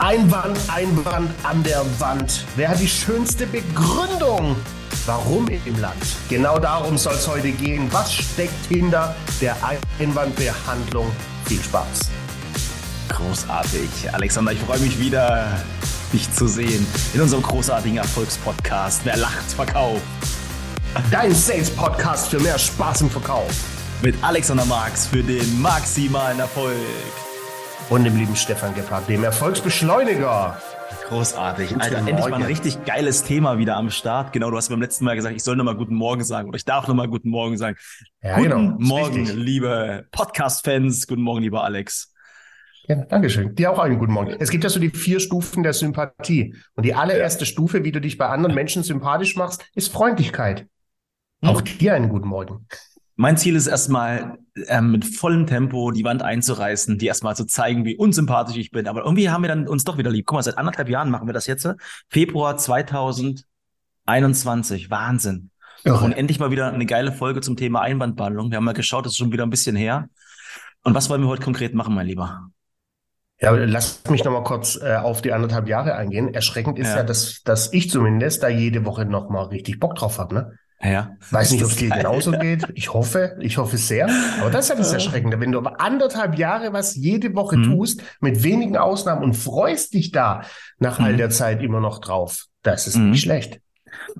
Einwand, Einwand an der Wand. Wer hat die schönste Begründung? Warum im Land? Genau darum soll es heute gehen. Was steckt hinter der Einwandbehandlung? Viel Spaß. Großartig. Alexander, ich freue mich wieder, dich zu sehen in unserem großartigen Erfolgspodcast. Wer lacht, verkauft. Dein Sales-Podcast für mehr Spaß im Verkauf. Mit Alexander Marx für den maximalen Erfolg und dem lieben Stefan Gebhardt, dem Erfolgsbeschleuniger. Großartig. Guten Alter, endlich mal ein richtig geiles Thema wieder am Start. Genau, du hast beim letzten Mal gesagt, ich soll nochmal Guten Morgen sagen oder ich darf nochmal Guten Morgen sagen. Ja, guten genau. Morgen, liebe Podcast-Fans. Guten Morgen, lieber Alex. Ja, Dankeschön. Dir auch einen guten Morgen. Es gibt ja so die vier Stufen der Sympathie. Und die allererste Stufe, wie du dich bei anderen Menschen sympathisch machst, ist Freundlichkeit. Hm. Auch dir einen guten Morgen. Mein Ziel ist erstmal, ähm, mit vollem Tempo die Wand einzureißen, die erstmal zu zeigen, wie unsympathisch ich bin. Aber irgendwie haben wir dann uns doch wieder lieb. Guck mal, seit anderthalb Jahren machen wir das jetzt. Februar 2021. Wahnsinn. Ja. Und endlich mal wieder eine geile Folge zum Thema Einwandbehandlung. Wir haben mal geschaut, das ist schon wieder ein bisschen her. Und was wollen wir heute konkret machen, mein Lieber? Ja, lass mich noch mal kurz äh, auf die anderthalb Jahre eingehen. Erschreckend ist ja, ja dass, dass ich zumindest da jede Woche noch mal richtig Bock drauf habe. Ne? Ja. Weiß nicht, ob es dir genauso geht. Ich hoffe, ich hoffe sehr. Aber das ist ja das Erschreckende. Wenn du aber anderthalb Jahre was jede Woche mhm. tust, mit wenigen Ausnahmen und freust dich da nach mhm. all der Zeit immer noch drauf, das ist mhm. nicht schlecht.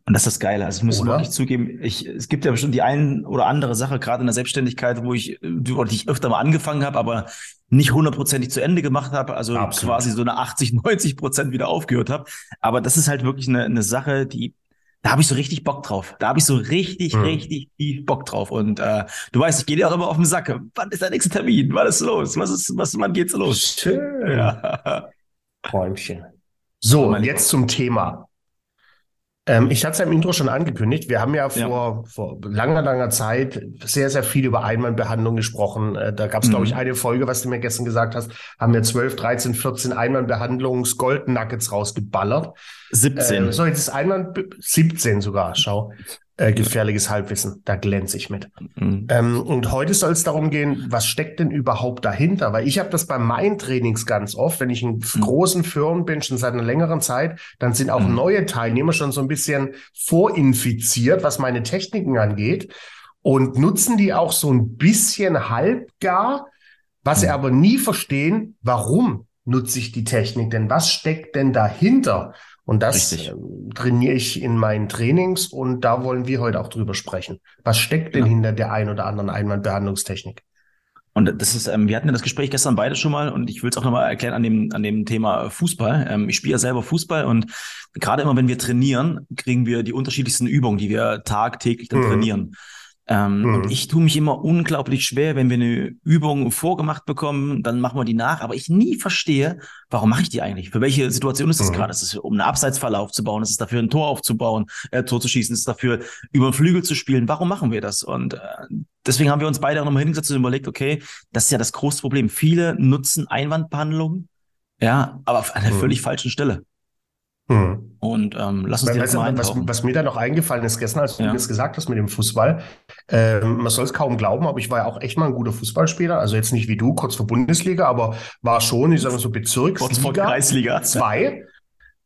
Und das ist das Geile. Also ich muss wirklich zugeben, ich, es gibt ja bestimmt die ein oder andere Sache, gerade in der Selbstständigkeit, wo ich, die ich öfter mal angefangen habe, aber nicht hundertprozentig zu Ende gemacht habe, also Absolut. quasi so eine 80, 90 Prozent wieder aufgehört habe. Aber das ist halt wirklich eine, eine Sache, die da habe ich so richtig Bock drauf. Da habe ich so richtig, mhm. richtig tief Bock drauf. Und äh, du weißt, ich gehe dir auch immer auf den Sack. Wann ist der nächste Termin? Was ist los? Was ist, was, wann geht's los? Schön. Ja. Träumchen. So, jetzt zum Thema. Ähm, ich hatte es ja im Intro schon angekündigt. Wir haben ja vor, ja. vor langer, langer Zeit sehr, sehr viel über Einwandbehandlung gesprochen. Äh, da gab es, mhm. glaube ich, eine Folge, was du mir gestern gesagt hast, haben wir 12, 13, 14 Einwandbehandlungs-Gold-Nuggets rausgeballert. 17. Äh, so, jetzt ist Einwand 17 sogar, schau äh, gefährliches Halbwissen. Da glänze ich mit. Mhm. Ähm, und heute soll es darum gehen, was steckt denn überhaupt dahinter? Weil ich habe das bei meinen Trainings ganz oft, wenn ich in mhm. großen Firmen bin, schon seit einer längeren Zeit, dann sind auch mhm. neue Teilnehmer schon so ein bisschen vorinfiziert, was meine Techniken angeht und nutzen die auch so ein bisschen halbgar, was sie mhm. aber nie verstehen, warum nutze ich die Technik denn? Was steckt denn dahinter? Und das Richtig. Ähm, trainiere ich in meinen Trainings und da wollen wir heute auch drüber sprechen. Was steckt denn ja. hinter der ein oder anderen Einwandbehandlungstechnik? Und das ist, ähm, wir hatten ja das Gespräch gestern beide schon mal und ich will es auch nochmal erklären an dem, an dem Thema Fußball. Ähm, ich spiele ja selber Fußball und gerade immer, wenn wir trainieren, kriegen wir die unterschiedlichsten Übungen, die wir tagtäglich dann mhm. trainieren. Ähm, mhm. Und ich tue mich immer unglaublich schwer, wenn wir eine Übung vorgemacht bekommen, dann machen wir die nach, aber ich nie verstehe, warum mache ich die eigentlich? Für welche Situation ist das mhm. gerade? Ist es um eine Abseitsfalle aufzubauen? Ist es dafür, ein Tor aufzubauen, äh, Tor zu schießen? Ist es dafür, über den Flügel zu spielen? Warum machen wir das? Und äh, deswegen haben wir uns beide auch nochmal hingesetzt und überlegt, okay, das ist ja das große Problem. Viele nutzen Einwandbehandlung, ja, aber auf einer mhm. völlig falschen Stelle. Mhm. Und ähm, lass uns direkt mal was, was, mir da noch eingefallen ist gestern, als du ja. das gesagt hast mit dem Fußball, ähm, man soll es kaum glauben, aber ich war ja auch echt mal ein guter Fußballspieler. Also jetzt nicht wie du, kurz vor Bundesliga, aber war schon, ich sage mal so Bezirksliga. Kurz vor Kreisliga. Zwei.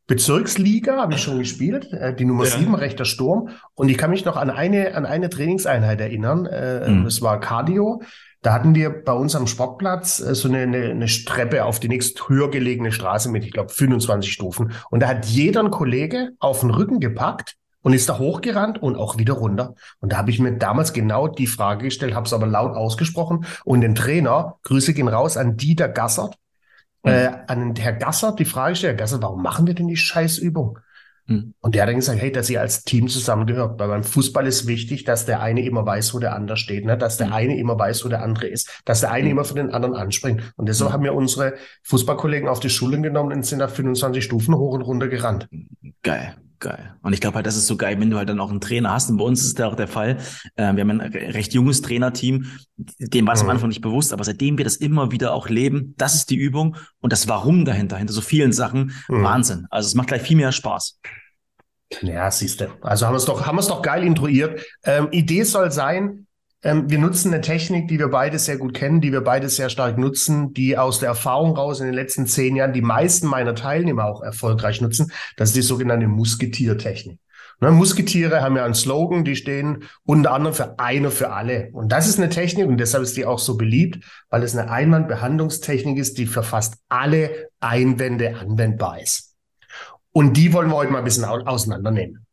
Bezirksliga habe ich schon gespielt, äh, die Nummer ja. sieben, rechter Sturm. Und ich kann mich noch an eine, an eine Trainingseinheit erinnern. Äh, mhm. Das war Cardio. Da hatten wir bei uns am Sportplatz äh, so eine, eine, eine Treppe auf die nächst höher gelegene Straße mit, ich glaube, 25 Stufen. Und da hat jeder ein Kollege auf den Rücken gepackt und ist da hochgerannt und auch wieder runter. Und da habe ich mir damals genau die Frage gestellt, habe es aber laut ausgesprochen und den Trainer, Grüße gehen raus an Dieter Gassert, mhm. äh, an den Herr Gassert die Frage gestellt, Herr Gassert, warum machen wir denn die Scheißübung? Mhm. Und der hat dann gesagt, hey, dass ihr als Team zusammengehört. Weil beim Fußball ist wichtig, dass der eine immer weiß, wo der andere steht, ne? dass der mhm. eine immer weiß, wo der andere ist, dass der eine mhm. immer für den anderen anspringt. Und deshalb haben wir unsere Fußballkollegen auf die Schulen genommen und sind da 25 Stufen hoch und runter gerannt. Geil. Geil. Und ich glaube halt, das ist so geil, wenn du halt dann auch einen Trainer hast. Und bei uns ist das auch der Fall. Äh, wir haben ein recht junges Trainerteam. Dem war es mhm. am Anfang nicht bewusst, aber seitdem wir das immer wieder auch leben, das ist die Übung und das Warum dahinter, hinter so vielen Sachen, mhm. Wahnsinn. Also es macht gleich viel mehr Spaß. Ja, siehst du. Also haben wir es doch, haben wir es doch geil intruiert. Ähm, Idee soll sein, ähm, wir nutzen eine Technik, die wir beide sehr gut kennen, die wir beide sehr stark nutzen, die aus der Erfahrung raus in den letzten zehn Jahren die meisten meiner Teilnehmer auch erfolgreich nutzen. Das ist die sogenannte Musketiertechnik. Ne, Musketiere haben ja einen Slogan, die stehen unter anderem für eine für alle. Und das ist eine Technik und deshalb ist die auch so beliebt, weil es eine Einwandbehandlungstechnik ist, die für fast alle Einwände anwendbar ist. Und die wollen wir heute mal ein bisschen auseinandernehmen.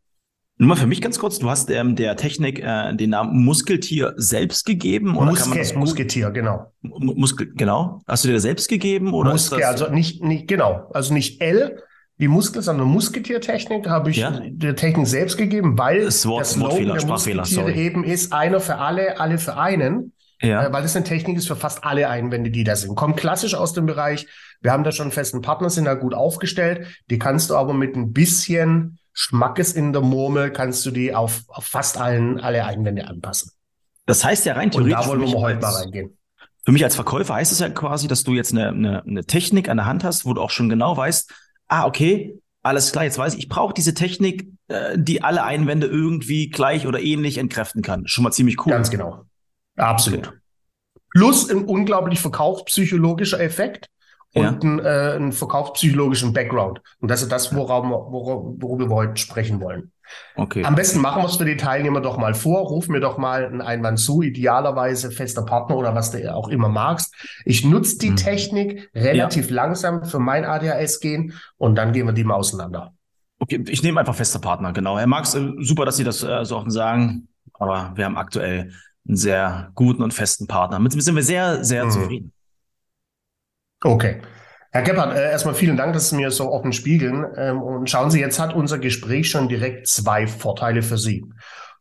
Nur mal für mich ganz kurz, du hast ähm, der Technik äh, den Namen Muskeltier selbst gegeben oder Muske, kann man das Musketier, genau. Muskel, genau. Hast du dir selbst gegeben oder Muske, also nicht, nicht genau, also nicht L, die Muskel, sondern Musketiertechnik habe ich ja? der Technik selbst gegeben, weil das, Wort, das Slogan der Musketiere eben ist einer für alle, alle für einen. Ja. Äh, weil es eine Technik ist für fast alle Einwände, die da sind. Kommt klassisch aus dem Bereich, wir haben da schon festen Partner, sind da gut aufgestellt. Die kannst du aber mit ein bisschen Schmackes in der Murmel, kannst du die auf, auf fast allen, alle Einwände anpassen. Das heißt ja rein theoretisch. Und da wollen wir heute mal reingehen. Für mich als Verkäufer heißt es ja quasi, dass du jetzt eine, eine, eine Technik an der Hand hast, wo du auch schon genau weißt, ah, okay, alles klar, jetzt weiß ich, ich brauche diese Technik, äh, die alle Einwände irgendwie gleich oder ähnlich entkräften kann. Schon mal ziemlich cool. Ganz genau. Absolut. Okay. Plus ein unglaublich verkaufspsychologischer Effekt und ja. einen, äh, einen verkaufspsychologischen Background. Und das ist das, worauf, worauf, worüber wir heute sprechen wollen. Okay. Am besten machen wir es für die Teilnehmer doch mal vor. Ruf mir doch mal einen Einwand zu, idealerweise fester Partner oder was du auch immer magst. Ich nutze die mhm. Technik relativ ja. langsam für mein ADHS gehen und dann gehen wir die mal auseinander. Okay, ich nehme einfach fester Partner, genau. Herr Marx, äh, super, dass Sie das äh, so offen sagen, aber wir haben aktuell einen sehr guten und festen Partner. Mit dem sind wir sehr, sehr mhm. zufrieden. Okay. Herr Gebhardt, äh, erstmal vielen Dank, dass Sie mir so offen spiegeln. Ähm, und schauen Sie, jetzt hat unser Gespräch schon direkt zwei Vorteile für Sie.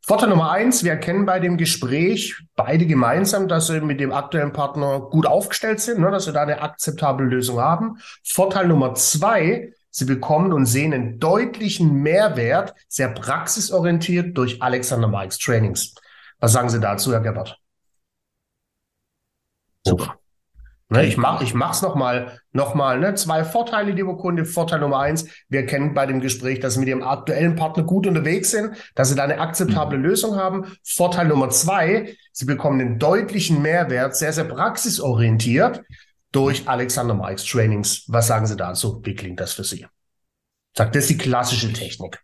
Vorteil Nummer eins, wir erkennen bei dem Gespräch beide gemeinsam, dass Sie mit dem aktuellen Partner gut aufgestellt sind, ne, dass Sie da eine akzeptable Lösung haben. Vorteil Nummer zwei, Sie bekommen und sehen einen deutlichen Mehrwert, sehr praxisorientiert durch Alexander Mikes Trainings. Was sagen Sie dazu, Herr Gebhardt? Super. Ne, ich mach, ich mach's nochmal, nochmal, ne, zwei Vorteile, liebe Kunde. Vorteil Nummer eins, wir kennen bei dem Gespräch, dass sie mit ihrem aktuellen Partner gut unterwegs sind, dass sie da eine akzeptable mhm. Lösung haben. Vorteil Nummer zwei, sie bekommen einen deutlichen Mehrwert, sehr, sehr praxisorientiert durch Alexander Mikes Trainings. Was sagen Sie dazu? Wie klingt das für Sie? Sagt, das ist die klassische Technik.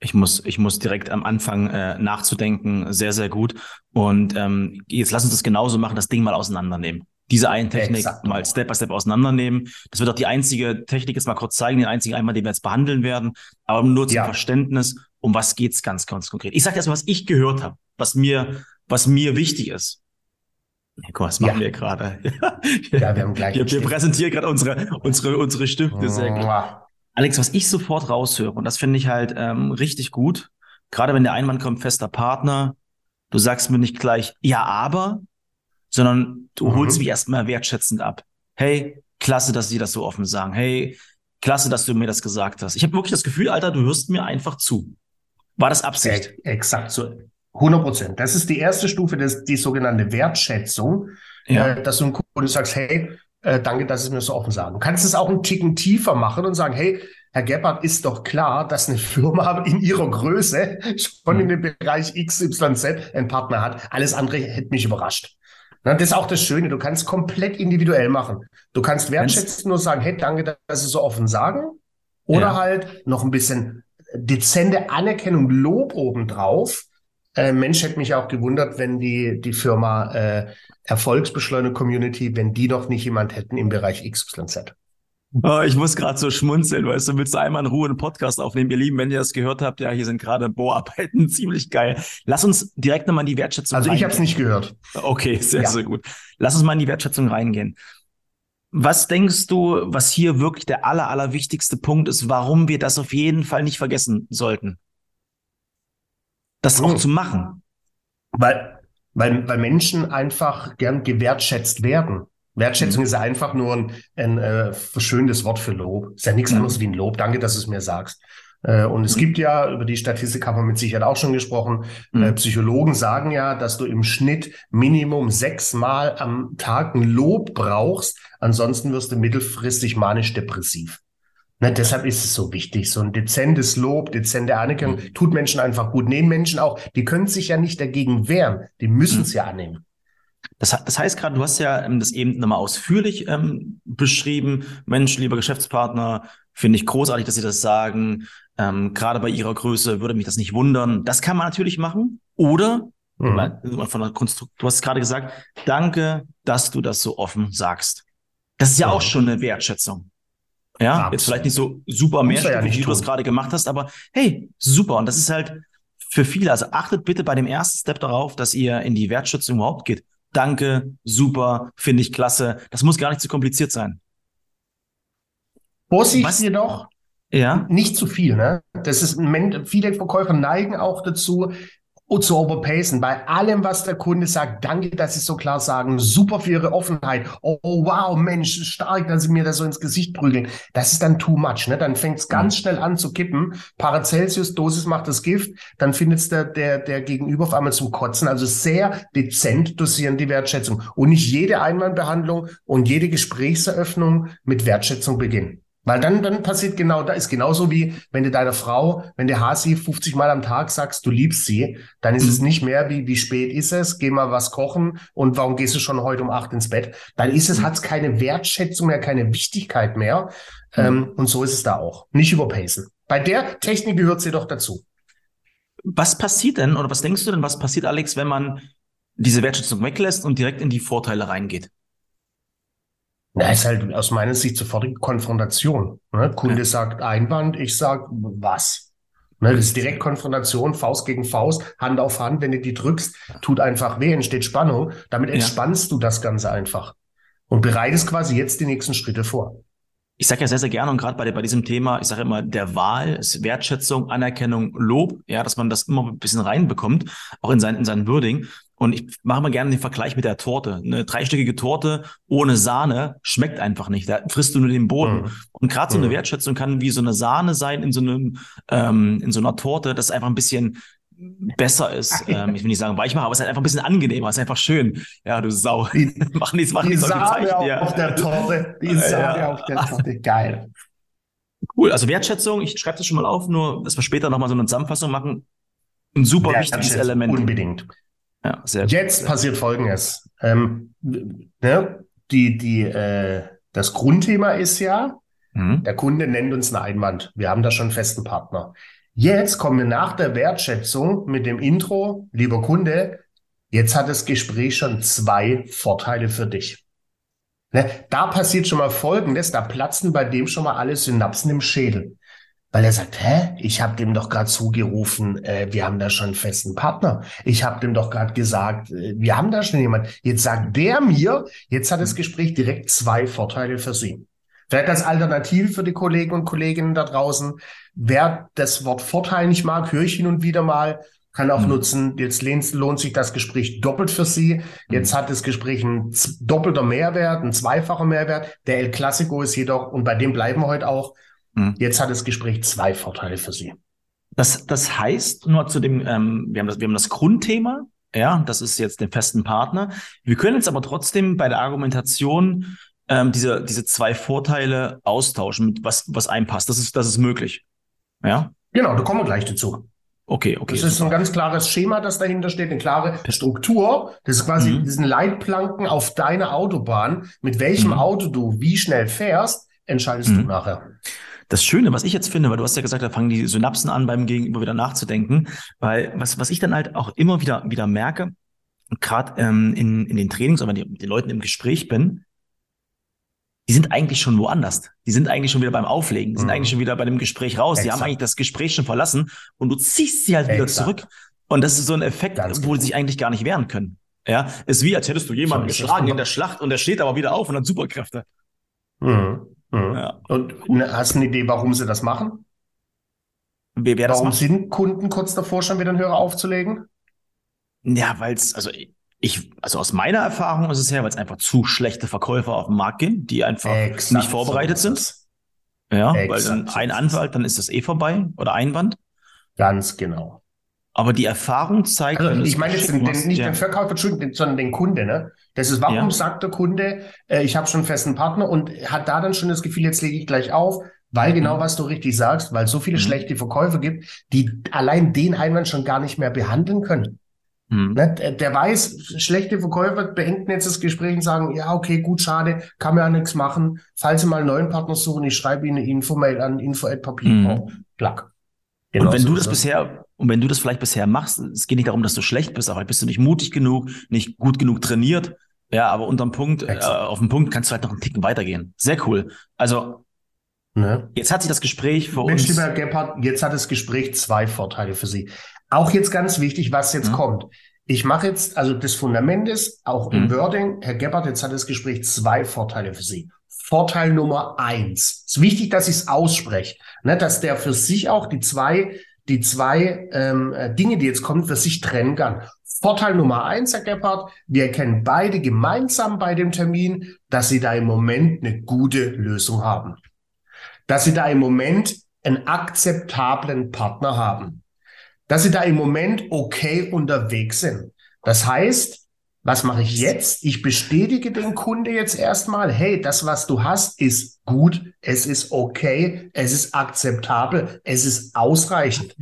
Ich muss, ich muss direkt am Anfang äh, nachzudenken, sehr, sehr gut. Und ähm, jetzt lass uns das genauso machen, das Ding mal auseinandernehmen diese eine Technik Exakt. mal Step by Step auseinandernehmen. Das wird auch die einzige Technik jetzt mal kurz zeigen, den einzigen einmal, den wir jetzt behandeln werden, aber nur zum ja. Verständnis, um was geht's ganz, ganz konkret. Ich sage erstmal, was ich gehört habe, was mir, was mir wichtig ist. Ja, guck, was machen ja. wir gerade? ja, wir haben gleich. Wir, wir präsentieren gerade unsere, unsere, unsere Stifte. Sehr gut. Alex, was ich sofort raushöre, und das finde ich halt ähm, richtig gut, gerade wenn der Einwand kommt, fester Partner, du sagst mir nicht gleich, ja, aber, sondern du mhm. holst mich erstmal wertschätzend ab. Hey, klasse, dass sie das so offen sagen. Hey, klasse, dass du mir das gesagt hast. Ich habe wirklich das Gefühl, Alter, du hörst mir einfach zu. War das Absicht? Exakt so. 100 Prozent. Das ist die erste Stufe, das, die sogenannte Wertschätzung, ja. äh, dass du einem Kunden sagst, hey, äh, danke, dass Sie mir so offen sagen. Du kannst es auch einen Ticken tiefer machen und sagen, hey, Herr Gebhardt, ist doch klar, dass eine Firma in ihrer Größe schon mhm. in dem Bereich XYZ einen Partner hat. Alles andere hätte mich überrascht. Das ist auch das Schöne. Du kannst komplett individuell machen. Du kannst wertschätzen nur sagen, hey, danke, dass Sie so offen sagen. Oder ja. halt noch ein bisschen dezente Anerkennung, Lob obendrauf. Äh, Mensch hätte mich auch gewundert, wenn die, die Firma äh, Erfolgsbeschleunigung Community, wenn die noch nicht jemand hätten im Bereich XYZ. Oh, ich muss gerade so schmunzeln, weißt du, willst du einmal in Ruhe einen Podcast aufnehmen, ihr Lieben, wenn ihr das gehört habt, ja, hier sind gerade Bohrarbeiten, ziemlich geil. Lass uns direkt nochmal in die Wertschätzung Also ich habe es nicht gehört. Okay, sehr, ja. sehr gut. Lass uns mal in die Wertschätzung reingehen. Was denkst du, was hier wirklich der aller, aller wichtigste Punkt ist, warum wir das auf jeden Fall nicht vergessen sollten? Das hm. auch zu machen. Weil, weil, weil Menschen einfach gern gewertschätzt werden. Wertschätzung mhm. ist ja einfach nur ein, ein äh, verschönendes Wort für Lob. Ist ja nichts mhm. anderes wie ein Lob. Danke, dass du es mir sagst. Äh, und es mhm. gibt ja, über die Statistik haben wir mit Sicherheit auch schon gesprochen, äh, mhm. Psychologen sagen ja, dass du im Schnitt Minimum sechsmal am Tag ein Lob brauchst. Ansonsten wirst du mittelfristig manisch-depressiv. Na, deshalb ist es so wichtig. So ein dezentes Lob, dezente Anerkennung mhm. tut Menschen einfach gut. Nehmen Menschen auch, die können sich ja nicht dagegen wehren. Die müssen es mhm. ja annehmen. Das, das heißt gerade, du hast ja ähm, das eben nochmal ausführlich ähm, beschrieben. Mensch, lieber Geschäftspartner, finde ich großartig, dass Sie das sagen. Ähm, gerade bei Ihrer Größe würde mich das nicht wundern. Das kann man natürlich machen. Oder mhm. von der Konstrukt, du hast gerade gesagt, danke, dass du das so offen sagst. Das ist ja, ja. auch schon eine Wertschätzung. Ja, Absolut. jetzt vielleicht nicht so super mehr, ja wie du das gerade gemacht hast, aber hey, super. Und das ist halt für viele. Also achtet bitte bei dem ersten Step darauf, dass ihr in die Wertschätzung überhaupt geht. Danke, super, finde ich klasse. Das muss gar nicht zu kompliziert sein. Vorsicht Was? jedoch, ja. nicht zu viel. Ne? Das ist, viele Verkäufer neigen auch dazu, zu overpacen. Bei allem, was der Kunde sagt, danke, dass Sie so klar sagen, super für Ihre Offenheit. Oh, wow, Mensch, stark, dass Sie mir das so ins Gesicht prügeln. Das ist dann too much. Ne? Dann fängt es ganz mhm. schnell an zu kippen. Paracelsius, Dosis macht das Gift. Dann findet es der, der, der Gegenüber auf einmal zum Kotzen. Also sehr dezent dosieren die Wertschätzung. Und nicht jede Einwandbehandlung und jede Gesprächseröffnung mit Wertschätzung beginnen. Weil dann, dann passiert genau, da ist genauso wie, wenn du deiner Frau, wenn du Hasi 50 Mal am Tag sagst, du liebst sie, dann ist mhm. es nicht mehr wie, wie spät ist es, geh mal was kochen und warum gehst du schon heute um acht ins Bett? Dann ist es, mhm. hat es keine Wertschätzung mehr, keine Wichtigkeit mehr. Mhm. Ähm, und so ist es da auch. Nicht überpacen. Bei der Technik gehört sie doch dazu. Was passiert denn, oder was denkst du denn, was passiert, Alex, wenn man diese Wertschätzung weglässt und direkt in die Vorteile reingeht? Na, ist halt aus meiner Sicht sofortige Konfrontation. Ne? Kunde ja. sagt Einwand, ich sag was. Ne, das ist direkt Konfrontation, Faust gegen Faust, Hand auf Hand. Wenn du die drückst, tut einfach weh, entsteht Spannung. Damit entspannst ja. du das Ganze einfach und bereitest quasi jetzt die nächsten Schritte vor. Ich sage ja sehr, sehr gerne und gerade bei, bei diesem Thema, ich sage immer, der Wahl ist Wertschätzung, Anerkennung, Lob, ja, dass man das immer ein bisschen reinbekommt, auch in sein, in sein Wording. Und ich mache mal gerne den Vergleich mit der Torte. Eine dreistöckige Torte ohne Sahne schmeckt einfach nicht. Da frisst du nur den Boden. Mhm. Und gerade so eine mhm. Wertschätzung kann wie so eine Sahne sein in so einem ähm, in so einer Torte, das einfach ein bisschen besser ist. Ähm, ich will nicht sagen weichmacher, aber es ist halt einfach ein bisschen angenehmer, es ist einfach schön. Ja, du Sau. Die, mach nichts, mach nichts. Die Sahne auf, ja. auf der Torte. Die Sahne ja. auf der Torte. Geil. Cool. Also Wertschätzung, ich schreibe das schon mal auf, nur, dass wir später nochmal so eine Zusammenfassung machen. Ein super wichtiges Element. Unbedingt. Ja, sehr Jetzt gut. passiert Folgendes. Ähm, ne, die, die, äh, das Grundthema ist ja, mhm. der Kunde nennt uns einen Einwand. Wir haben da schon einen festen Partner. Jetzt kommen wir nach der Wertschätzung mit dem Intro, lieber Kunde, jetzt hat das Gespräch schon zwei Vorteile für dich. Ne, da passiert schon mal Folgendes, da platzen bei dem schon mal alle Synapsen im Schädel. Weil er sagt, hä, ich habe dem doch gerade zugerufen, äh, wir haben da schon einen festen Partner. Ich habe dem doch gerade gesagt, äh, wir haben da schon jemand. Jetzt sagt der mir, jetzt hat das Gespräch direkt zwei Vorteile für Sie. Vielleicht als Alternative für die Kollegen und Kolleginnen da draußen. Wer das Wort Vorteil nicht mag, höre ich hin und wieder mal, kann auch mhm. nutzen. Jetzt lohnt sich das Gespräch doppelt für Sie. Jetzt mhm. hat das Gespräch ein doppelter Mehrwert, ein zweifacher Mehrwert. Der El Clasico ist jedoch, und bei dem bleiben wir heute auch, Mhm. Jetzt hat das Gespräch zwei Vorteile für Sie. Das, das heißt, nur zu dem, ähm, wir, haben das, wir haben das Grundthema, ja, das ist jetzt den festen Partner. Wir können jetzt aber trotzdem bei der Argumentation ähm, diese, diese zwei Vorteile austauschen, mit was, was einpasst. Das ist, das ist möglich. Ja. Genau, da kommen wir gleich dazu. Okay, okay. Das ist super. ein ganz klares Schema, das dahinter steht, eine klare Struktur. Das ist quasi mhm. diesen Leitplanken auf deiner Autobahn. Mit welchem mhm. Auto du wie schnell fährst, entscheidest mhm. du nachher. Das Schöne, was ich jetzt finde, weil du hast ja gesagt, da fangen die Synapsen an, beim Gegenüber wieder nachzudenken, weil was, was ich dann halt auch immer wieder, wieder merke, gerade ähm, in, in den Trainings, wenn ich mit den Leuten im Gespräch bin, die sind eigentlich schon woanders. Die sind eigentlich schon wieder beim Auflegen, die sind mhm. eigentlich schon wieder bei dem Gespräch raus. Exakt. Die haben eigentlich das Gespräch schon verlassen und du ziehst sie halt wieder Exakt. zurück. Und das ist so ein Effekt, Ganz wo genau. sie sich eigentlich gar nicht wehren können. Ja, ist wie, als hättest du jemanden geschlagen in der Schlacht und der steht aber wieder auf und hat Superkräfte. Mhm. Mhm. Ja. Und hast du eine Idee, warum sie das machen? Wer, wer warum das sind Kunden kurz davor, schon wieder einen Hörer aufzulegen? Ja, weil es, also ich, also aus meiner Erfahrung ist es her, weil es einfach zu schlechte Verkäufer auf den Markt gehen, die einfach Exakt nicht vorbereitet so sind. Ja, Exakt weil dann ein Anwalt, dann ist das eh vorbei oder Einwand. Ganz genau. Aber die Erfahrung zeigt. Also ich meine jetzt den, den, nicht ja. den Verkäufer, sondern den Kunde, ne? Das ist, warum ja. sagt der Kunde, äh, ich habe schon einen festen Partner und hat da dann schon das Gefühl, jetzt lege ich gleich auf. Weil genau, mhm. was du richtig sagst, weil es so viele mhm. schlechte Verkäufer gibt, die allein den Einwand schon gar nicht mehr behandeln können. Mhm. Ne, der, weiß, schlechte Verkäufer beenden jetzt das Gespräch und sagen, ja, okay, gut, schade, kann mir ja nichts machen. Falls Sie mal einen neuen Partner suchen, ich schreibe Ihnen eine Info-Mail an info.papier. Mhm. Plack. Genau und wenn so du das so. bisher, und wenn du das vielleicht bisher machst, es geht nicht darum, dass du schlecht bist, aber bist du nicht mutig genug, nicht gut genug trainiert. Ja, aber unterm Punkt, äh, auf dem Punkt kannst du halt noch einen Ticken weitergehen. Sehr cool. Also, ne? jetzt hat sich das Gespräch für Mensch, uns. Lieber Gebhardt, jetzt hat das Gespräch zwei Vorteile für Sie. Auch jetzt ganz wichtig, was jetzt mhm. kommt. Ich mache jetzt, also das Fundament ist, auch im mhm. Wording, Herr Gebhardt, jetzt hat das Gespräch zwei Vorteile für Sie. Vorteil Nummer eins. Es ist wichtig, dass ich es ausspreche, ne, dass der für sich auch die zwei, die zwei ähm, äh, Dinge, die jetzt kommen, für sich trennen kann. Vorteil Nummer eins, Herr Gebhardt, wir erkennen beide gemeinsam bei dem Termin, dass Sie da im Moment eine gute Lösung haben. Dass Sie da im Moment einen akzeptablen Partner haben dass sie da im Moment okay unterwegs sind. Das heißt, was mache ich jetzt? Ich bestätige den Kunde jetzt erstmal, hey, das, was du hast, ist gut, es ist okay, es ist akzeptabel, es ist ausreichend.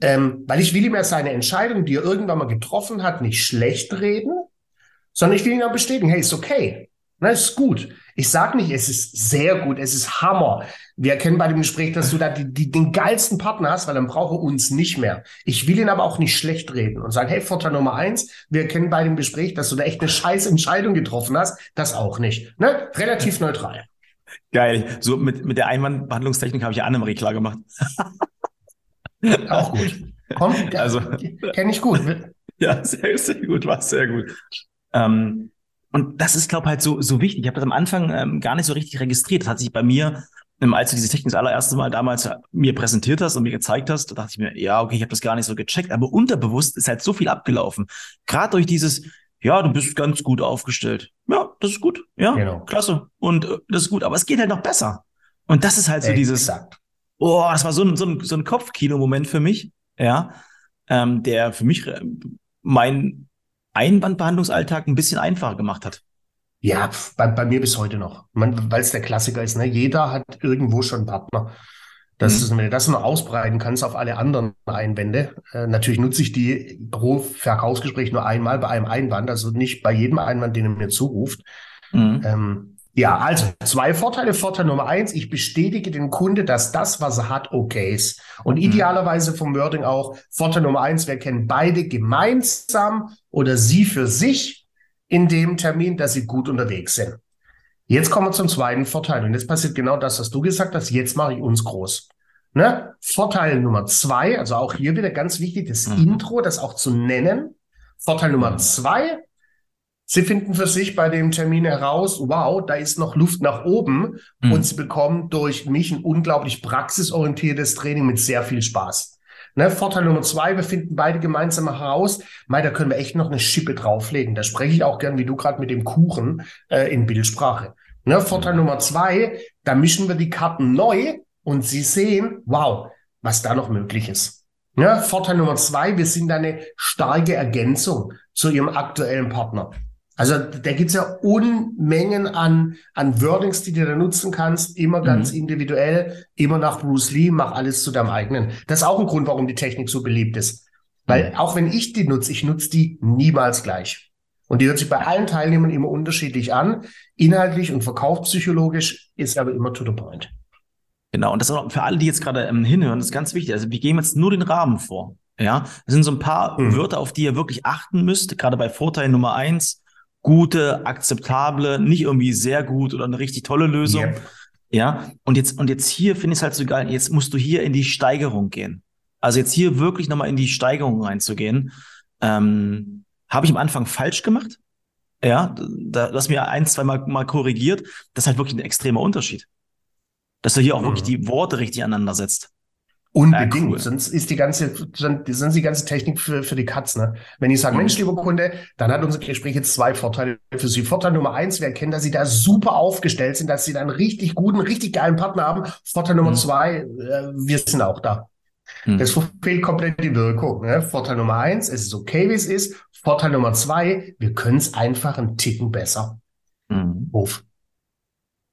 Ähm, weil ich will ihm ja seine Entscheidung, die er irgendwann mal getroffen hat, nicht schlecht reden, sondern ich will ihn auch bestätigen, hey, ist okay, na, ist gut. Ich sage nicht, es ist sehr gut, es ist Hammer. Wir erkennen bei dem Gespräch, dass du da die, die, den geilsten Partner hast, weil dann brauche uns nicht mehr. Ich will ihn aber auch nicht schlecht reden und sagen, hey, Vorteil Nummer eins, wir erkennen bei dem Gespräch, dass du da echt eine scheiß Entscheidung getroffen hast. Das auch nicht. Ne? Relativ neutral. Geil. So mit, mit der Einwandbehandlungstechnik habe ich ja Annemarie klar gemacht. auch gut. Komm, also, kenne ich gut. Ja, sehr, sehr gut, war sehr gut. Ähm, und das ist, glaube ich, halt so, so wichtig. Ich habe das am Anfang ähm, gar nicht so richtig registriert. Das hat sich bei mir, ähm, als du diese Technik das allererste Mal damals mir präsentiert hast und mir gezeigt hast, da dachte ich mir, ja, okay, ich habe das gar nicht so gecheckt. Aber unterbewusst ist halt so viel abgelaufen. Gerade durch dieses, ja, du bist ganz gut aufgestellt. Ja, das ist gut. Ja, genau. klasse. Und äh, das ist gut. Aber es geht halt noch besser. Und das ist halt so Exakt. dieses, oh, das war so ein, so ein, so ein Kopfkino-Moment für mich, ja, ähm, der für mich äh, mein Einwandbehandlungsalltag ein bisschen einfacher gemacht hat. Ja, bei, bei mir bis heute noch. Weil es der Klassiker ist. Ne? Jeder hat irgendwo schon einen Partner. Das mhm. ist, wenn du das noch ausbreiten kannst auf alle anderen Einwände. Äh, natürlich nutze ich die pro Verkaufsgespräch nur einmal bei einem Einwand, also nicht bei jedem Einwand, den er mir zuruft. Mhm. Ähm, ja, also zwei Vorteile. Vorteil Nummer eins, ich bestätige den Kunde, dass das, was er hat, okay ist. Und mhm. idealerweise vom Wording auch, Vorteil Nummer eins, wir kennen beide gemeinsam oder sie für sich in dem Termin, dass sie gut unterwegs sind. Jetzt kommen wir zum zweiten Vorteil. Und jetzt passiert genau das, was du gesagt hast. Jetzt mache ich uns groß. Ne? Vorteil Nummer zwei, also auch hier wieder ganz wichtig, das mhm. Intro, das auch zu nennen. Vorteil Nummer zwei, Sie finden für sich bei dem Termin heraus, wow, da ist noch Luft nach oben mhm. und Sie bekommen durch mich ein unglaublich praxisorientiertes Training mit sehr viel Spaß. Ne, Vorteil Nummer zwei, wir finden beide gemeinsam heraus, Mai, da können wir echt noch eine Schippe drauflegen. Da spreche ich auch gern, wie du gerade mit dem Kuchen, äh, in Bildsprache. Ne, Vorteil. Nummer zwei, da mischen wir die Karten neu und Sie sehen, wow, was da noch möglich ist. Ne, Vorteil Nummer zwei, wir sind eine starke Ergänzung zu Ihrem aktuellen Partner. Also da gibt's ja Unmengen an, an Wordings, die du da nutzen kannst, immer mhm. ganz individuell, immer nach Bruce Lee, mach alles zu deinem eigenen. Das ist auch ein Grund, warum die Technik so beliebt ist. Weil mhm. auch wenn ich die nutze, ich nutze die niemals gleich. Und die hört sich bei allen Teilnehmern immer unterschiedlich an. Inhaltlich und verkaufspsychologisch ist aber immer to the point. Genau, und das ist auch für alle, die jetzt gerade ähm, hinhören, das ist ganz wichtig. Also wir gehen jetzt nur den Rahmen vor. Ja, das sind so ein paar mhm. Wörter, auf die ihr wirklich achten müsst, gerade bei Vorteil Nummer eins gute, akzeptable, nicht irgendwie sehr gut oder eine richtig tolle Lösung. Yep. Ja, und jetzt, und jetzt hier finde ich es halt so geil, jetzt musst du hier in die Steigerung gehen. Also jetzt hier wirklich nochmal in die Steigerung reinzugehen. Ähm, Habe ich am Anfang falsch gemacht? Ja, da, das mir ein, zwei Mal, mal korrigiert. Das ist halt wirklich ein extremer Unterschied. Dass du hier auch mhm. wirklich die Worte richtig aneinander setzt. Unbedingt. Cool. Sonst ist die ganze, sonst die ganze Technik für, für die Katz, ne? Wenn ich sage, mhm. Mensch, lieber Kunde, dann hat unser Gespräch jetzt zwei Vorteile für Sie. Vorteil Nummer eins, wir erkennen, dass Sie da super aufgestellt sind, dass Sie da einen richtig guten, richtig geilen Partner haben. Vorteil Nummer mhm. zwei, äh, wir sind auch da. Mhm. Das fehlt komplett die Wirkung. Ne? Vorteil Nummer eins, es ist okay, wie es ist. Vorteil Nummer zwei, wir können es einfach einen Ticken besser. Mhm. Uff.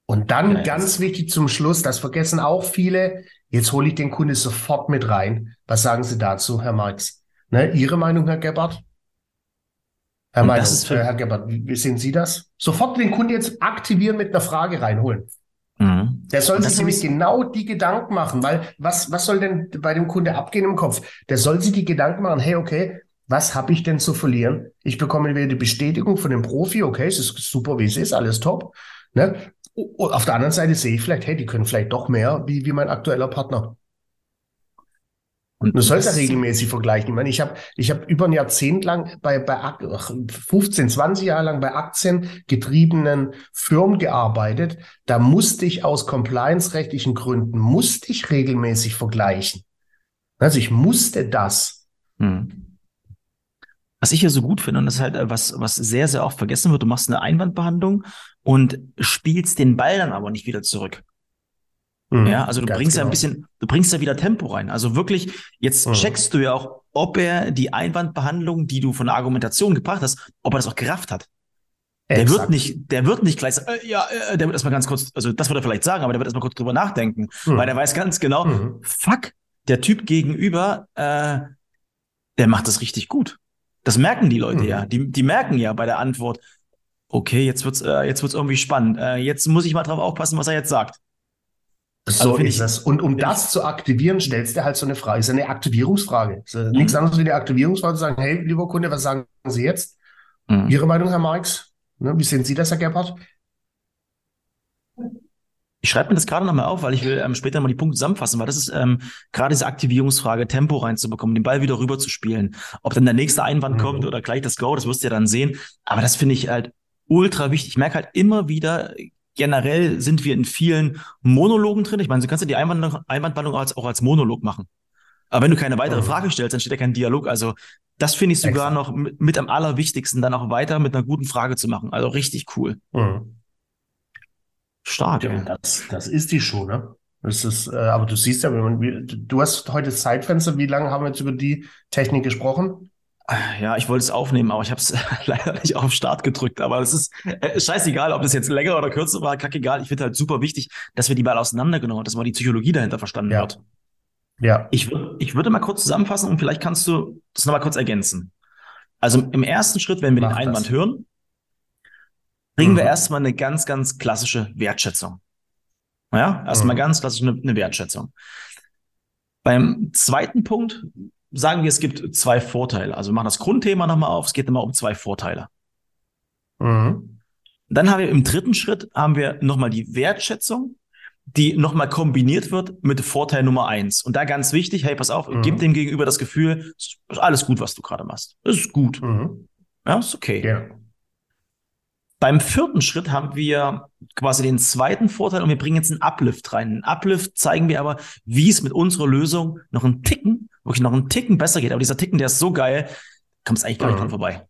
Und dann ja, ganz wichtig zum Schluss, das vergessen auch viele, jetzt hole ich den Kunde sofort mit rein. Was sagen Sie dazu, Herr Marx? Ne, Ihre Meinung, Herr Gebhardt? Herr, Meinung, für, äh, Herr Gebhardt, wie sehen Sie das? Sofort den Kunden jetzt aktivieren mit einer Frage reinholen. Mhm. Der soll sich nämlich genau die Gedanken machen, weil was, was soll denn bei dem Kunde abgehen im Kopf? Der soll sich die Gedanken machen, hey, okay, was habe ich denn zu verlieren? Ich bekomme wieder die Bestätigung von dem Profi, okay, es ist super, wie es ist, alles top. Ne? Und auf der anderen Seite sehe ich vielleicht, hey, die können vielleicht doch mehr wie, wie mein aktueller Partner. Und du sollst ja regelmäßig vergleichen. Ich meine, ich habe ich hab über ein Jahrzehnt lang bei, bei 15, 20 Jahre lang bei aktiengetriebenen Firmen gearbeitet. Da musste ich aus compliance-rechtlichen Gründen, musste ich regelmäßig vergleichen. Also ich musste das. Hm. Was ich ja so gut finde, und das ist halt äh, was, was sehr, sehr oft vergessen wird, du machst eine Einwandbehandlung und spielst den Ball dann aber nicht wieder zurück. Mhm, ja, also du bringst genau. ja ein genau. bisschen, du bringst ja wieder Tempo rein. Also wirklich, jetzt mhm. checkst du ja auch, ob er die Einwandbehandlung, die du von der Argumentation gebracht hast, ob er das auch gerafft hat. Der wird nicht, der wird nicht gleich sagen, äh, ja, äh, der wird erstmal ganz kurz, also das würde er vielleicht sagen, aber der wird erstmal kurz drüber nachdenken, mhm. weil der weiß ganz genau, mhm. fuck, der Typ gegenüber, äh, der macht das richtig gut. Das merken die Leute mhm. ja. Die, die merken ja bei der Antwort, okay, jetzt wird's, äh, jetzt wird's irgendwie spannend. Äh, jetzt muss ich mal drauf aufpassen, was er jetzt sagt. So also ist es. Und um das zu aktivieren, stellst du halt so eine Frage. Ist eine Aktivierungsfrage. Ist mhm. nichts anderes wie eine Aktivierungsfrage zu sagen, hey, lieber Kunde, was sagen Sie jetzt? Mhm. Ihre Meinung, Herr Marx? Ne, wie sehen Sie das, Herr Gebhardt? Ich schreibe mir das gerade nochmal auf, weil ich will ähm, später mal die Punkte zusammenfassen, weil das ist ähm, gerade diese Aktivierungsfrage, Tempo reinzubekommen, den Ball wieder rüber zu spielen. Ob dann der nächste Einwand mhm. kommt oder gleich das Go, das wirst du ja dann sehen. Aber das finde ich halt ultra wichtig. Ich merke halt immer wieder, generell sind wir in vielen Monologen drin. Ich meine, du kannst ja die Einwandbandung, Einwandbandung als, auch als Monolog machen. Aber wenn du keine weitere mhm. Frage stellst, dann steht ja kein Dialog. Also das finde ich sogar Exakt. noch mit, mit, am allerwichtigsten, dann auch weiter mit einer guten Frage zu machen. Also richtig cool. Mhm. Stark. Ja, das, das ist die schon, ne? Das ist, äh, aber du siehst ja, man, du hast heute Zeitfenster. Wie lange haben wir jetzt über die Technik gesprochen? Ja, ich wollte es aufnehmen, aber ich habe es leider nicht auf Start gedrückt. Aber es ist äh, scheißegal, ob das jetzt länger oder kürzer war, kackegal. Ich finde halt super wichtig, dass wir die Ball auseinandergenommen haben, dass mal die Psychologie dahinter verstanden ja. wird. Ja. Ich, ich würde mal kurz zusammenfassen und vielleicht kannst du das nochmal kurz ergänzen. Also im ersten Schritt, wenn wir Mach den Einwand das. hören, bringen mhm. wir erstmal eine ganz, ganz klassische Wertschätzung. Ja, erstmal mhm. ganz klassisch eine, eine Wertschätzung. Beim zweiten Punkt sagen wir, es gibt zwei Vorteile. Also wir machen das Grundthema nochmal auf. Es geht immer um zwei Vorteile. Mhm. Dann haben wir im dritten Schritt haben wir nochmal die Wertschätzung, die nochmal kombiniert wird mit Vorteil Nummer eins. Und da ganz wichtig, hey, pass auf, mhm. gib dem Gegenüber das Gefühl, ist alles gut, was du gerade machst. Ist gut. Mhm. Ja, ist okay. Ja. Beim vierten Schritt haben wir quasi den zweiten Vorteil und wir bringen jetzt einen Uplift rein. Einen Uplift zeigen wir aber, wie es mit unserer Lösung noch einen Ticken wirklich noch einen Ticken besser geht. Aber dieser Ticken, der ist so geil, kommst eigentlich gar nicht mhm. dran vorbei.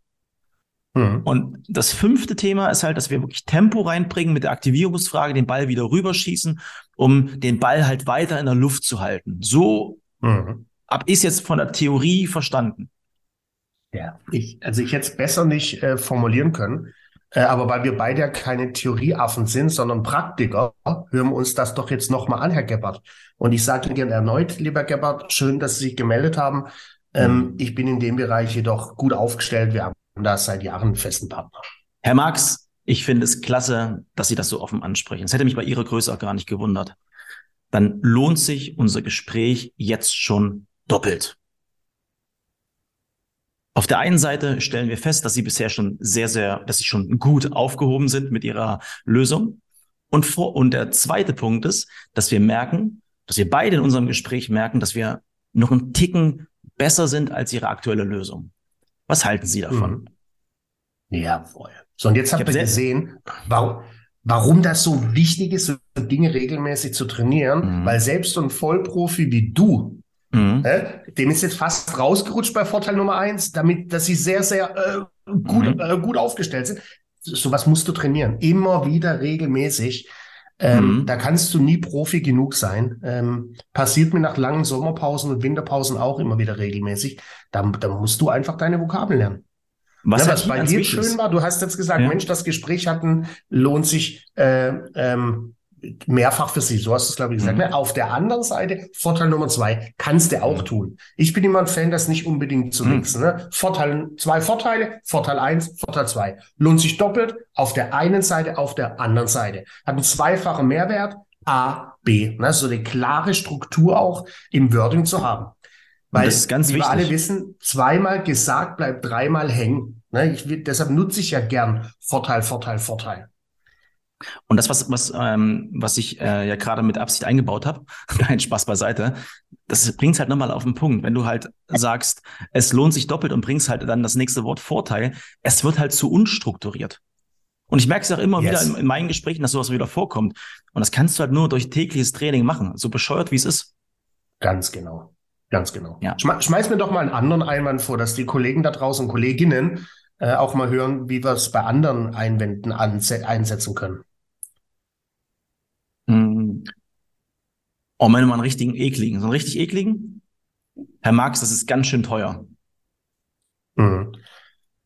Mhm. Und das fünfte Thema ist halt, dass wir wirklich Tempo reinbringen mit der Aktivierungsfrage, den Ball wieder rüberschießen, um den Ball halt weiter in der Luft zu halten. So mhm. ich es jetzt von der Theorie verstanden. Ja, ich, also ich hätte es besser nicht äh, formulieren können. Äh, aber weil wir beide ja keine Theorieaffen sind, sondern Praktiker, hören wir uns das doch jetzt nochmal an, Herr Gebhardt. Und ich sage Ihnen gerne erneut, lieber Gebhardt, schön, dass Sie sich gemeldet haben. Ähm, mhm. ich bin in dem Bereich jedoch gut aufgestellt. Wir haben da seit Jahren einen festen Partner. Herr Marx, ich finde es klasse, dass Sie das so offen ansprechen. Es hätte mich bei Ihrer Größe auch gar nicht gewundert. Dann lohnt sich unser Gespräch jetzt schon doppelt. Auf der einen Seite stellen wir fest, dass sie bisher schon sehr, sehr, dass sie schon gut aufgehoben sind mit ihrer Lösung. Und, vor, und der zweite Punkt ist, dass wir merken, dass wir beide in unserem Gespräch merken, dass wir noch einen Ticken besser sind als ihre aktuelle Lösung. Was halten Sie davon? Mhm. Ja, voll. So, und jetzt habt ihr gesehen, warum, warum das so wichtig ist, so Dinge regelmäßig zu trainieren, mhm. weil selbst so ein Vollprofi wie du Mhm. Äh, dem ist jetzt fast rausgerutscht bei Vorteil Nummer eins, damit, dass sie sehr, sehr äh, gut, mhm. äh, gut aufgestellt sind. Sowas musst du trainieren. Immer wieder regelmäßig. Ähm, mhm. Da kannst du nie Profi genug sein. Ähm, passiert mir nach langen Sommerpausen und Winterpausen auch immer wieder regelmäßig. Da, da musst du einfach deine Vokabeln lernen. Was, Na, was bei dir schön war, du hast jetzt gesagt, ja. Mensch, das Gespräch hatten, lohnt sich äh, ähm, mehrfach für sie. So hast du es, glaube ich, gesagt. Mhm. Ne? Auf der anderen Seite, Vorteil Nummer zwei, kannst du auch mhm. tun. Ich bin immer ein Fan, das nicht unbedingt zu mhm. mixen. Ne? Vorteil, zwei Vorteile, Vorteil eins, Vorteil zwei. Lohnt sich doppelt auf der einen Seite, auf der anderen Seite. Hat einen zweifachen Mehrwert, A, B. Ne? So eine klare Struktur auch im Wording zu haben. Weil das ist ganz wie wichtig. wir alle wissen, zweimal gesagt bleibt dreimal hängen. Ne? Ich, deshalb nutze ich ja gern Vorteil, Vorteil, Vorteil. Und das, was, was, ähm, was ich äh, ja gerade mit Absicht eingebaut habe, kein Spaß beiseite, das bringt halt nochmal auf den Punkt. Wenn du halt sagst, es lohnt sich doppelt und bringst halt dann das nächste Wort Vorteil, es wird halt zu unstrukturiert. Und ich merke es auch immer yes. wieder in, in, meinen Gesprächen, dass sowas wieder vorkommt. Und das kannst du halt nur durch tägliches Training machen, so bescheuert wie es ist. Ganz genau. Ganz genau. Ja. Schmeiß mir doch mal einen anderen Einwand vor, dass die Kollegen da draußen, Kolleginnen, äh, auch mal hören, wie wir es bei anderen Einwänden einsetzen können. Oh, meine mal einen richtigen ekligen. So einen richtig ekligen? Herr Marx, das ist ganz schön teuer. Mhm.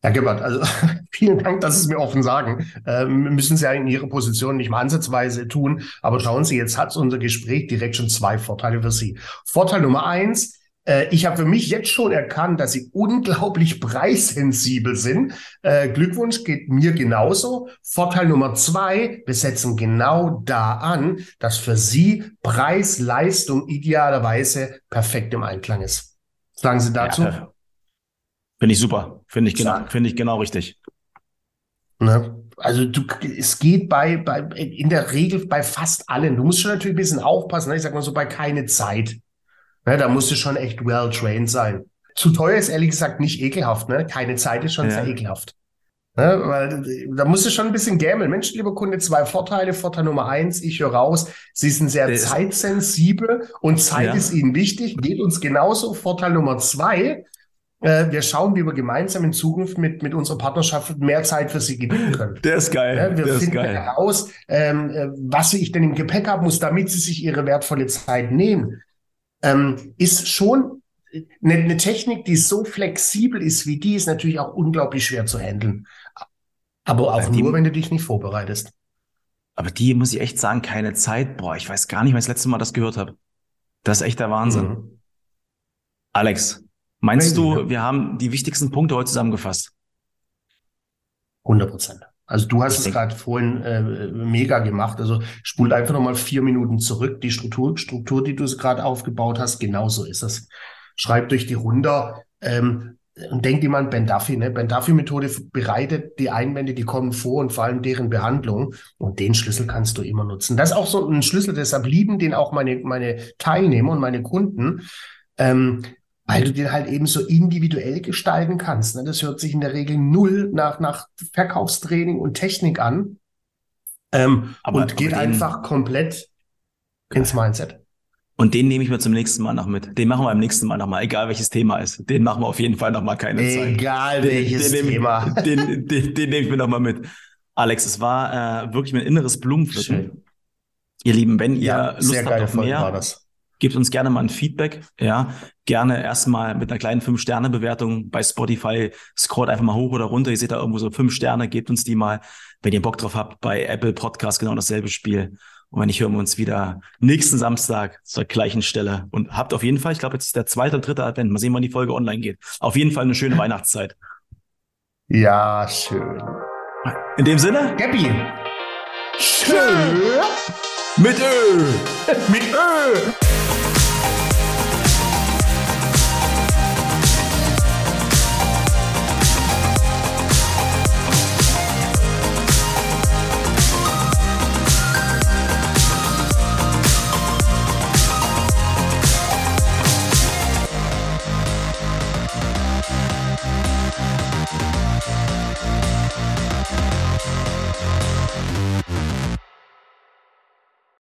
Herr Gebert, also vielen Dank, dass Sie es mir offen sagen. Ähm, müssen Sie ja in Ihrer Position nicht mal ansatzweise tun. Aber schauen Sie, jetzt hat unser Gespräch direkt schon zwei Vorteile für Sie. Vorteil Nummer eins, äh, ich habe für mich jetzt schon erkannt, dass sie unglaublich preissensibel sind. Äh, Glückwunsch geht mir genauso. Vorteil Nummer zwei, wir setzen genau da an, dass für sie Preis, Leistung idealerweise perfekt im Einklang ist. Sagen Sie dazu? Ja, Finde ich super. Finde ich genau, finde ich genau richtig. Ne? Also du, es geht bei, bei, in der Regel bei fast allen. Du musst schon natürlich ein bisschen aufpassen. Ne? Ich sag mal so bei keine Zeit. Ne, da musst du schon echt well trained sein. Zu teuer ist ehrlich gesagt nicht ekelhaft, ne? Keine Zeit ist schon ja. sehr ekelhaft. Ne, weil da musst du schon ein bisschen gämmeln. Mensch, lieber Kunde, zwei Vorteile. Vorteil Nummer eins, ich höre raus, Sie sind sehr das zeitsensibel und Zeit ja. ist Ihnen wichtig. Geht uns genauso. Vorteil Nummer zwei, äh, wir schauen, wie wir gemeinsam in Zukunft mit, mit unserer Partnerschaft mehr Zeit für Sie gewinnen können. Der ist geil. Ja, wir Der finden heraus, ähm, äh, was ich denn im Gepäck haben muss, damit Sie sich Ihre wertvolle Zeit nehmen ähm, ist schon eine, eine Technik, die so flexibel ist wie die, ist natürlich auch unglaublich schwer zu handeln. Aber auch die, nur, wenn du dich nicht vorbereitest. Aber die muss ich echt sagen, keine Zeit. Boah, ich weiß gar nicht, wann ich das letzte Mal das gehört habe. Das ist echt der Wahnsinn. Mhm. Alex, meinst Crazy, du, ja. wir haben die wichtigsten Punkte heute zusammengefasst? 100 Prozent. Also du hast es gerade vorhin äh, mega gemacht. Also spult einfach nochmal vier Minuten zurück. Die Struktur, Struktur, die du gerade aufgebaut hast, genauso ist es. Schreib durch die runter. Ähm, und denk dir mal an Ben Duffy. Ne? Ben Duffy-Methode bereitet die Einwände, die kommen vor und vor allem deren Behandlung. Und den Schlüssel kannst du immer nutzen. Das ist auch so ein Schlüssel, deshalb lieben den auch meine, meine Teilnehmer und meine Kunden. Ähm, weil du den halt eben so individuell gestalten kannst. Ne? Das hört sich in der Regel null nach, nach Verkaufstraining und Technik an ähm, aber, und geht einfach komplett ins Mindset. Und den nehme ich mir zum nächsten Mal noch mit. Den machen wir beim nächsten Mal nochmal, egal welches Thema ist. Den machen wir auf jeden Fall nochmal keine egal Zeit. Egal welches den, den Thema. Den, den, den, nehme ich mir nochmal mit. Alex, es war äh, wirklich mein inneres Blumenpflücken. Ihr Lieben, wenn ihr ja, Lust habt auf mehr, war das. Gebt uns gerne mal ein Feedback. Ja, gerne erstmal mit einer kleinen fünf sterne bewertung bei Spotify. Scrollt einfach mal hoch oder runter. Ihr seht da irgendwo so fünf Sterne. Gebt uns die mal, wenn ihr Bock drauf habt. Bei Apple Podcast genau dasselbe Spiel. Und wenn nicht, hören wir uns wieder nächsten Samstag zur gleichen Stelle. Und habt auf jeden Fall, ich glaube, jetzt ist der zweite oder dritte Advent. Mal sehen, wann die Folge online geht. Auf jeden Fall eine schöne Weihnachtszeit. Ja, schön. In dem Sinne, Gabby. Schön. Mit Ö. Mit Ö.